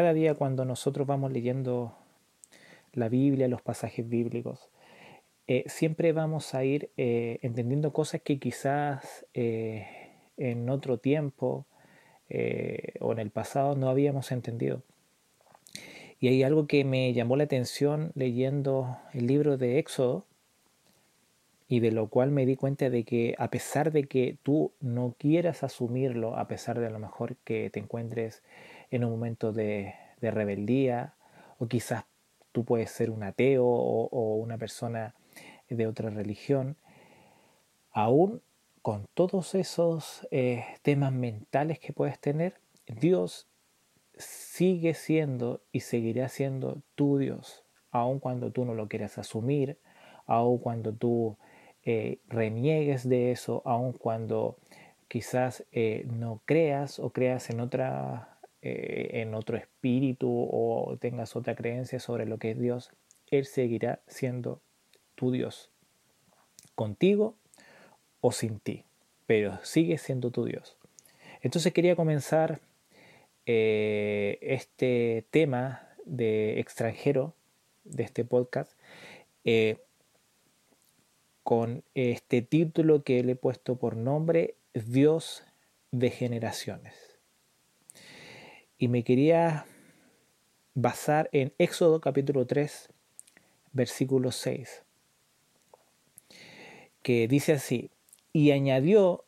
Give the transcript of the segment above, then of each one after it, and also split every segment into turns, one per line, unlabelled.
cada día cuando nosotros vamos leyendo la Biblia, los pasajes bíblicos, eh, siempre vamos a ir eh, entendiendo cosas que quizás eh, en otro tiempo o en el pasado no habíamos entendido. Y hay algo que me llamó la atención leyendo el libro de Éxodo y de lo cual me di cuenta de que a pesar de que tú no quieras asumirlo, a pesar de a lo mejor que te encuentres en un momento de, rebeldía o quizás tú puedes ser un ateo o una persona de otra religión, aún con todos esos eh, temas mentales que puedes tener, Dios sigue siendo y seguirá siendo tu Dios, aun cuando tú no lo quieras asumir, aun cuando tú eh, reniegues de eso, aun cuando quizás eh, no creas o creas en otra en otro espíritu o tengas otra creencia sobre lo que es Dios, Él seguirá siendo tu Dios, contigo o sin ti, pero sigue siendo tu Dios. Entonces quería comenzar eh, este tema de extranjero de este podcast eh, con este título que le he puesto por nombre Dios de generaciones. Y me quería basar en Éxodo capítulo 3, versículo 6 que dice así, y añadió,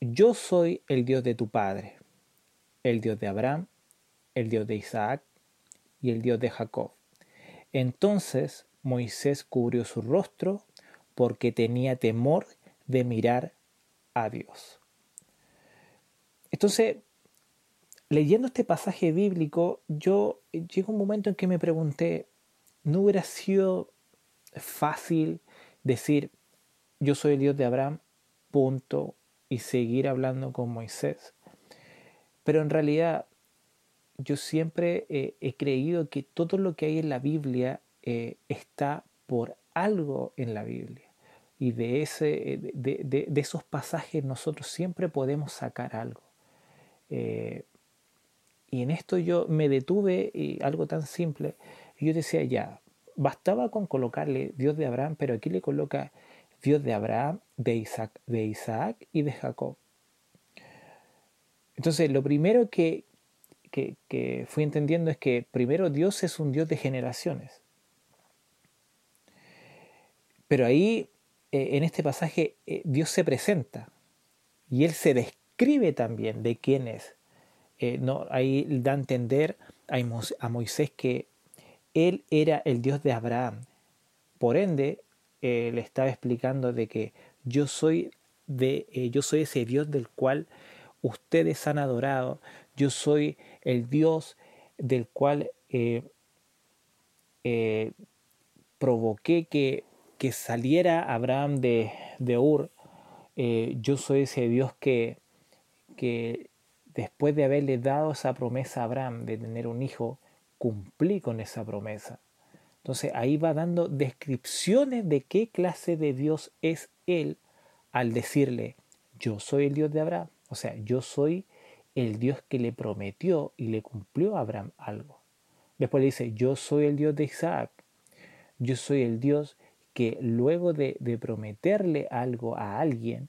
yo soy el Dios de tu Padre, el Dios de Abraham, el Dios de Isaac y el Dios de Jacob. Entonces Moisés cubrió su rostro porque tenía temor de mirar a Dios. Entonces, leyendo este pasaje bíblico, yo llegó un momento en que me pregunté, ¿no hubiera sido fácil decir, yo soy el Dios de Abraham, punto, y seguir hablando con Moisés. Pero en realidad yo siempre eh, he creído que todo lo que hay en la Biblia eh, está por algo en la Biblia. Y de, ese, eh, de, esos pasajes nosotros siempre podemos sacar algo. Y en esto yo me detuve y algo tan simple. Yo decía, ya, bastaba con colocarle Dios de Abraham, pero aquí le coloca Dios de Abraham, de Isaac, de Isaac y de Jacob. Entonces, lo primero que, que, fui entendiendo es que primero Dios es un Dios de generaciones. Pero ahí, eh, en este pasaje, eh, Dios se presenta y Él se describe también de quién es. Eh, no, ahí da a entender a Moisés que Él era el Dios de Abraham. Por ende, eh, le estaba explicando de que yo soy de eh, yo soy ese Dios del cual ustedes han adorado, yo soy el Dios del cual provoqué que, que, saliera Abraham de, de Ur, yo soy ese Dios que, que después de haberle dado esa promesa a Abraham de tener un hijo, cumplí con esa promesa. Entonces ahí va dando descripciones de qué clase de Dios es Él al decirle, yo soy el Dios de Abraham. O sea, yo soy el Dios que le prometió y le cumplió a Abraham algo. Después le dice, yo soy el Dios de Isaac. Yo soy el Dios que luego de, de prometerle algo a alguien,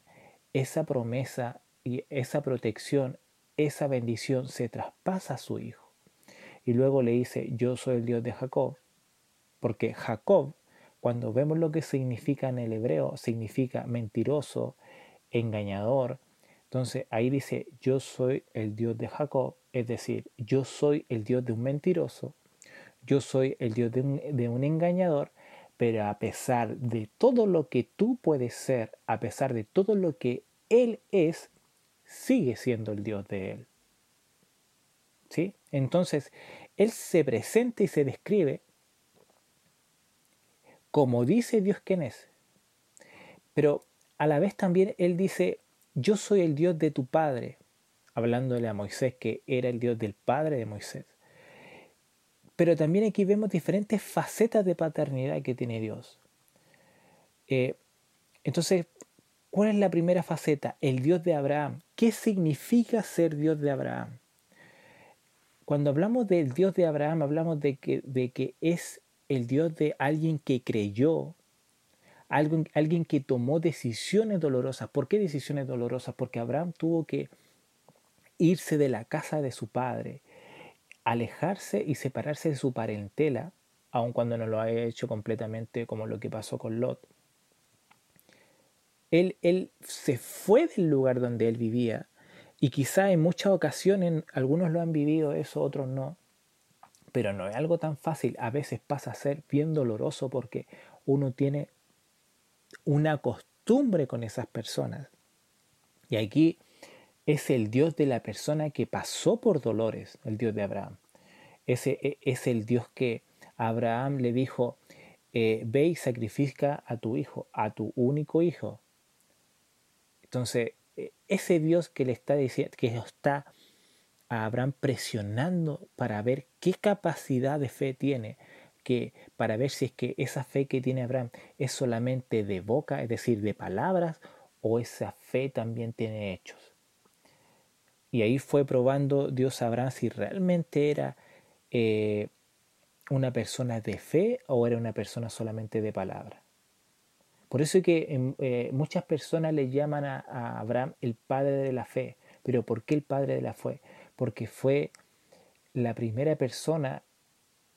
esa promesa y esa protección, esa bendición se traspasa a su hijo. Y luego le dice, yo soy el Dios de Jacob. Porque Jacob, cuando vemos lo que significa en el hebreo, significa mentiroso, engañador. Entonces ahí dice, yo soy el Dios de Jacob, es decir, yo soy el Dios de un mentiroso, yo soy el Dios de un, engañador, pero a pesar de todo lo que tú puedes ser, a pesar de todo lo que Él es, sigue siendo el Dios de Él. ¿Sí? Entonces, Él se presenta y se describe como dice Dios quién es. Pero a la vez también Él dice, yo soy el Dios de tu Padre, hablándole a Moisés que era el Dios del Padre de Moisés. Pero también aquí vemos diferentes facetas de paternidad que tiene Dios. Eh, entonces, ¿cuál es la primera faceta? El Dios de Abraham. ¿Qué significa ser Dios de Abraham? cuando hablamos del Dios de Abraham, hablamos de que, de que es el Dios de alguien que creyó, alguien, alguien que tomó decisiones dolorosas. ¿Por qué decisiones dolorosas? Porque Abraham tuvo que irse de la casa de su padre, alejarse y separarse de su parentela, aun cuando no lo haya hecho completamente como lo que pasó con Lot. Él, él se fue del lugar donde él vivía y quizá en muchas ocasiones algunos lo han vivido eso, otros no. Pero no es algo tan fácil. A veces pasa a ser bien doloroso porque uno tiene una costumbre con esas personas. Y aquí es el Dios de la persona que pasó por dolores, el Dios de Abraham. Ese e, es el Dios que Abraham le dijo, eh, ve y sacrifica a tu hijo, a tu único hijo. Entonces, e, ese Dios que le está diciendo, que está a Abraham presionando para ver qué capacidad de fe tiene, que para ver si es que esa fe que tiene Abraham es solamente de boca, es decir, de palabras, o esa fe también tiene hechos. Y ahí fue probando Dios a Abraham si realmente era eh, una persona de fe o era una persona solamente de palabra. Por eso es que eh, muchas personas le llaman a, Abraham el padre de la fe. Pero ¿por qué el padre de la fe? Porque fue la primera persona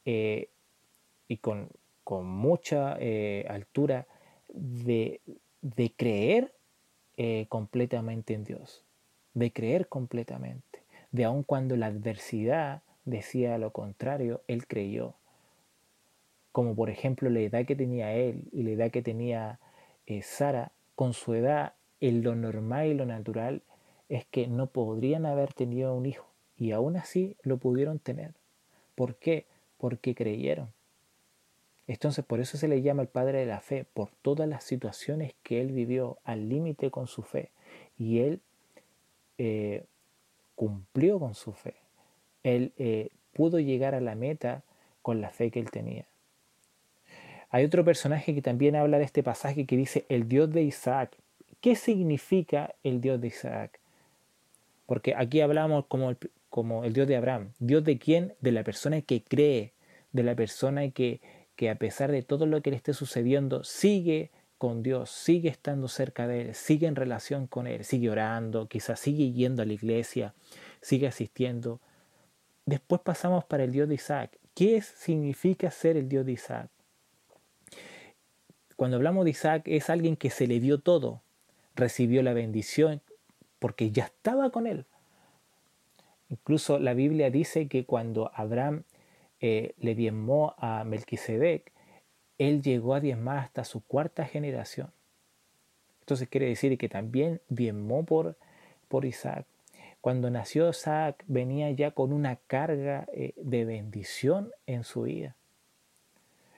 eh, y con, mucha altura de, de creer completamente en Dios de creer completamente, de aun cuando la adversidad decía lo contrario, él creyó. Como por ejemplo la edad que tenía él y la edad que tenía eh, Sara, con su edad, en lo normal y lo natural es que no podrían haber tenido un hijo y aún así lo pudieron tener. ¿Por qué? Porque creyeron. Entonces por eso se le llama el padre de la fe, por todas las situaciones que él vivió al límite con su fe. Y él eh, cumplió con su fe. Él eh, pudo llegar a la meta con la fe que él tenía. Hay otro personaje que también habla de este pasaje que dice el Dios de Isaac. ¿Qué significa el Dios de Isaac? Porque aquí hablamos como el, como el Dios de Abraham. ¿Dios de quién? De la persona que cree, de la persona que, que a pesar de todo lo que le esté sucediendo, sigue con Dios, sigue estando cerca de Él, sigue en relación con Él, sigue orando, quizás sigue yendo a la iglesia, sigue asistiendo. Después pasamos para el Dios de Isaac. ¿Qué significa ser el Dios de Isaac? Cuando hablamos de Isaac es alguien que se le dio todo, recibió la bendición porque ya estaba con él. Incluso la Biblia dice que cuando Abraham eh, le diezmó a Melquisedec, él llegó a diezmar hasta su cuarta generación. Entonces quiere decir que también diezmó por, por Isaac. Cuando nació Isaac venía ya con una carga eh, de bendición en su vida.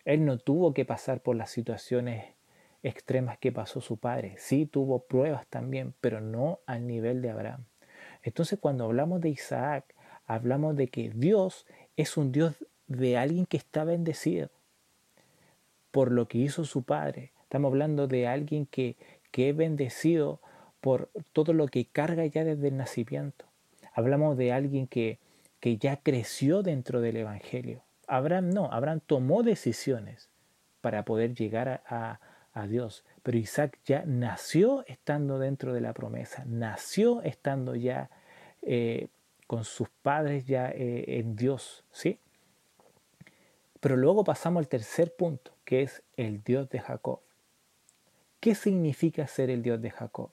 Él no tuvo que pasar por las situaciones extremas que pasó su padre. Sí tuvo pruebas también, pero no al nivel de Abraham. Entonces cuando hablamos de Isaac, hablamos de que Dios es un Dios de alguien que está bendecido por lo que hizo su padre. Estamos hablando de alguien que, que es bendecido por todo lo que carga ya desde el nacimiento. Hablamos de alguien que, que ya creció dentro del Evangelio. Abraham no, Abraham tomó decisiones para poder llegar a, Dios, pero Isaac ya nació estando dentro de la promesa, nació estando ya eh, con sus padres ya eh, en Dios, ¿sí? Pero luego pasamos al tercer punto, que es el Dios de Jacob. ¿Qué significa ser el Dios de Jacob?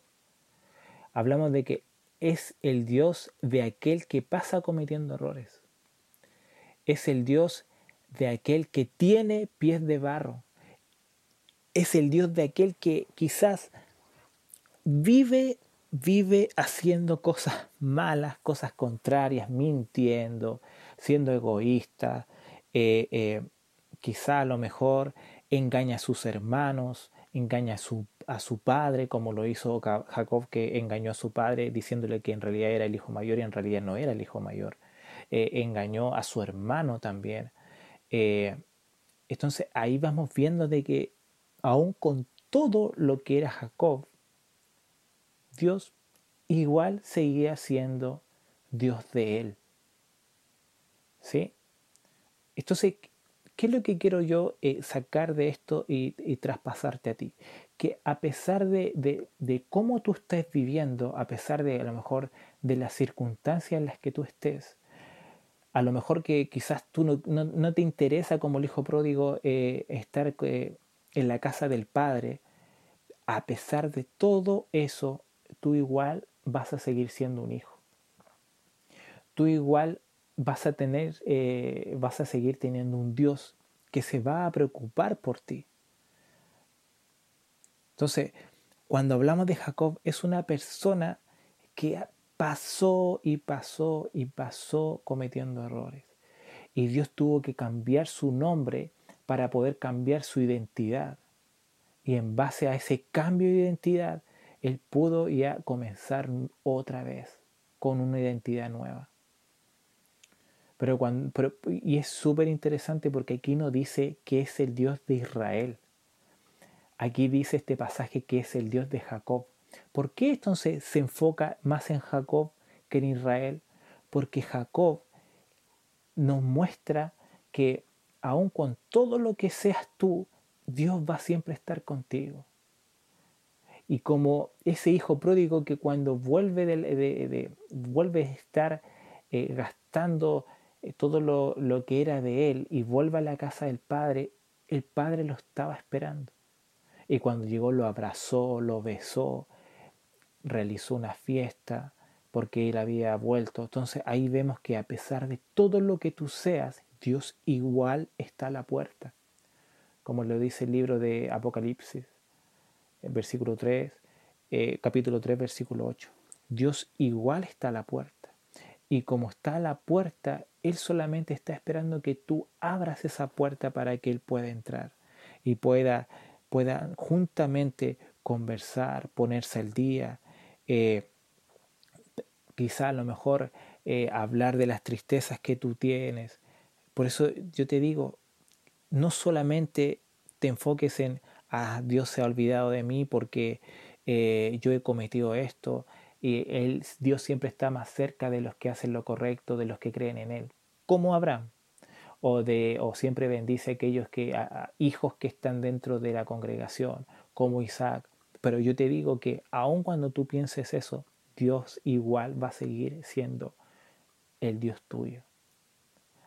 Hablamos de que es el Dios de aquel que pasa cometiendo errores. Es el Dios de aquel que tiene pies de barro. Es el Dios de aquel que quizás vive, vive haciendo cosas malas, cosas contrarias, mintiendo, siendo egoísta, eh, eh, quizá a lo mejor engaña a sus hermanos, engaña a su, a su padre, como lo hizo Jacob, que engañó a su padre diciéndole que en realidad era el hijo mayor y en realidad no era el hijo mayor. Eh, engañó a su hermano también. Entonces ahí vamos viendo de que aún con todo lo que era Jacob, Dios igual seguía siendo Dios de él. ¿Sí? Entonces, ¿qué es lo que quiero yo eh, sacar de esto y, traspasarte a ti? Que a pesar de, de, cómo tú estés viviendo, a pesar de a lo mejor de las circunstancias en las que tú estés, a lo mejor que quizás tú no, no, te interesa como el hijo pródigo eh, estar eh, en la casa del padre, a pesar de todo eso, tú igual vas a seguir siendo un hijo. Tú igual vas a tener, eh, vas a seguir teniendo un Dios que se va a preocupar por ti. Entonces, cuando hablamos de Jacob, es una persona que pasó y pasó y pasó cometiendo errores. Y Dios tuvo que cambiar su nombre para poder cambiar su identidad. Y en base a ese cambio de identidad, Él pudo ya comenzar otra vez con una identidad nueva. Pero cuando, y es súper interesante porque aquí no dice que es el Dios de Israel. Aquí dice este pasaje que es el Dios de Jacob. ¿Por qué entonces se enfoca más en Jacob que en Israel? Porque Jacob nos muestra que aun con todo lo que seas tú, Dios va siempre a estar contigo. Y como ese hijo pródigo que cuando vuelve, de, vuelve a estar eh, gastando eh, todo lo, lo que era de él y vuelve a la casa del padre, el padre lo estaba esperando. Y cuando llegó lo abrazó, lo besó, realizó una fiesta porque él había vuelto. Entonces ahí vemos que a pesar de todo lo que tú seas, Dios igual está a la puerta. Como lo dice el libro de Apocalipsis, versículo 3, eh, capítulo 3, versículo 8. Dios igual está a la puerta. Y como está a la puerta, Él solamente está esperando que tú abras esa puerta para que Él pueda entrar y pueda, pueda juntamente conversar, ponerse al día, eh, quizá a lo mejor eh, hablar de las tristezas que tú tienes. Por eso yo te digo, no solamente te enfoques en, ah, Dios se ha olvidado de mí porque eh, yo he cometido esto, y él, Dios siempre está más cerca de los que hacen lo correcto, de los que creen en Él, como Abraham. O, de, o siempre bendice a aquellos que, hijos que están dentro de la congregación, como Isaac. Pero yo te digo que aun cuando tú pienses eso, Dios igual va a seguir siendo el Dios tuyo.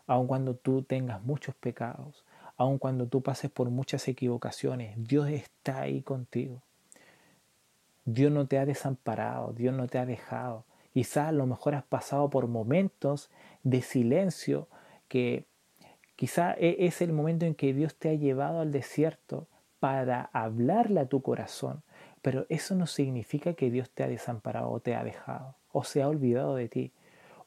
Aun cuando tú tengas muchos pecados, aun cuando tú pases por muchas equivocaciones, Dios está ahí contigo. Dios no te ha desamparado, Dios no te ha dejado. Quizás a lo mejor has pasado por momentos de silencio que quizá e, es el momento en que Dios te ha llevado al desierto para hablarle a tu corazón, pero eso no significa que Dios te ha desamparado o te ha dejado o se ha olvidado de ti.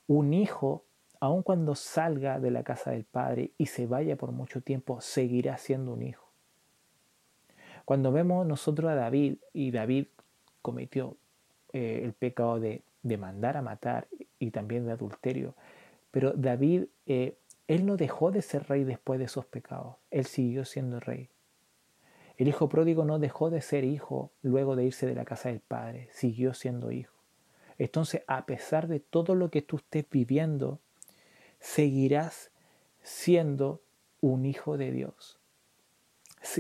Un hijo, aun cuando salga de la casa del Padre y se vaya por mucho tiempo, seguirá siendo un hijo. Cuando vemos nosotros a David, y David cometió eh, el pecado de, mandar a matar y también de adulterio. Pero David, eh, él no dejó de ser rey después de esos pecados, él siguió siendo rey. El hijo pródigo no dejó de ser hijo luego de irse de la casa del padre, siguió siendo hijo. Entonces, a pesar de todo lo que tú estés viviendo, seguirás siendo un hijo de Dios.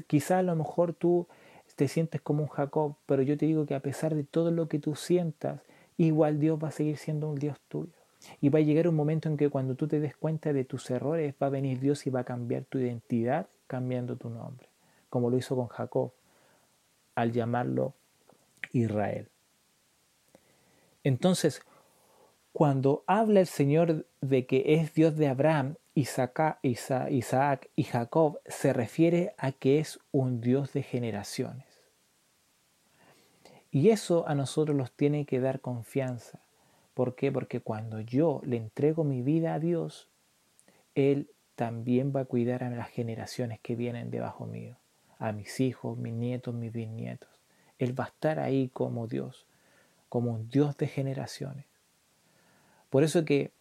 Quizá a lo mejor tú te sientes como un Jacob, pero yo te digo que a pesar de todo lo que tú sientas, igual Dios va a seguir siendo un Dios tuyo. Y va a llegar un momento en que cuando tú te des cuenta de tus errores, va a venir Dios y va a cambiar tu identidad cambiando tu nombre, como lo hizo con Jacob al llamarlo Israel. Entonces, cuando habla el Señor de que es Dios de Abraham, Isaac, Isaac y Jacob, se refiere a que es un Dios de generaciones. Y eso a nosotros nos tiene que dar confianza. ¿Por qué? Porque cuando yo le entrego mi vida a Dios, Él también va a cuidar a las generaciones que vienen debajo mío, a mis hijos, mis nietos, mis bisnietos. Él va a estar ahí como Dios, como un Dios de generaciones. Por eso que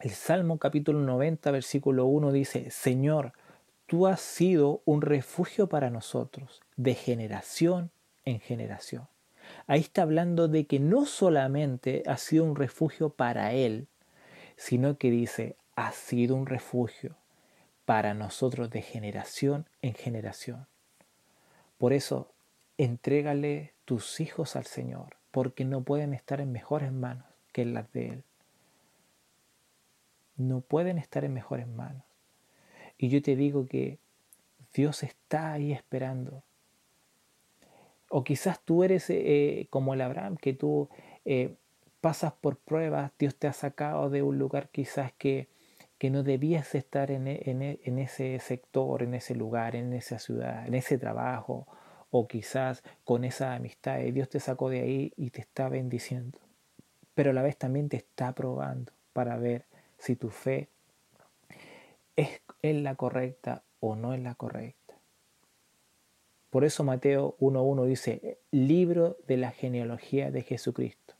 el Salmo capítulo 90, versículo 1 dice, Señor, tú has sido un refugio para nosotros, de generación en generación. Ahí está hablando de que no solamente ha sido un refugio para él, sino que dice, ha sido un refugio para nosotros de generación en generación. Por eso, entrégale tus hijos al Señor, porque no pueden estar en mejores manos que en las de Él. No pueden estar en mejores manos. Y yo te digo que Dios está ahí esperando. O quizás tú eres eh, como el Abraham, que tú eh, pasas por pruebas, Dios te ha sacado de un lugar quizás que, que no debías estar en, en, en, ese sector, en ese lugar, en esa ciudad, en ese trabajo, o quizás con esa amistad. Dios te sacó de ahí y te está bendiciendo. Pero a la vez también te está probando para ver si tu fe es, es la correcta o no es la correcta. Por eso Mateo 1.1 dice, libro de la genealogía de Jesucristo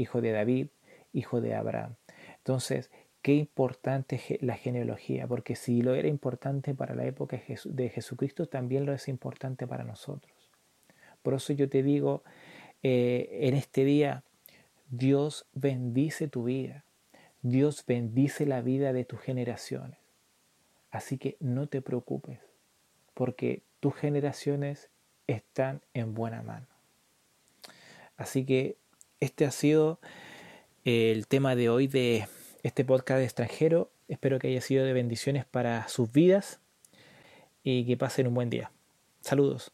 hijo de David, hijo de Abraham. Entonces, qué importante es la genealogía, porque si lo era importante para la época de Jesucristo, también lo es importante para nosotros. Por eso yo te digo, eh, en este día, Dios bendice tu vida, Dios bendice la vida de tus generaciones. Así que no te preocupes, porque tus generaciones están en buena mano. Así que este ha sido el tema de hoy de este podcast extranjero. Espero que haya sido de bendiciones para sus vidas y que pasen un buen día. Saludos.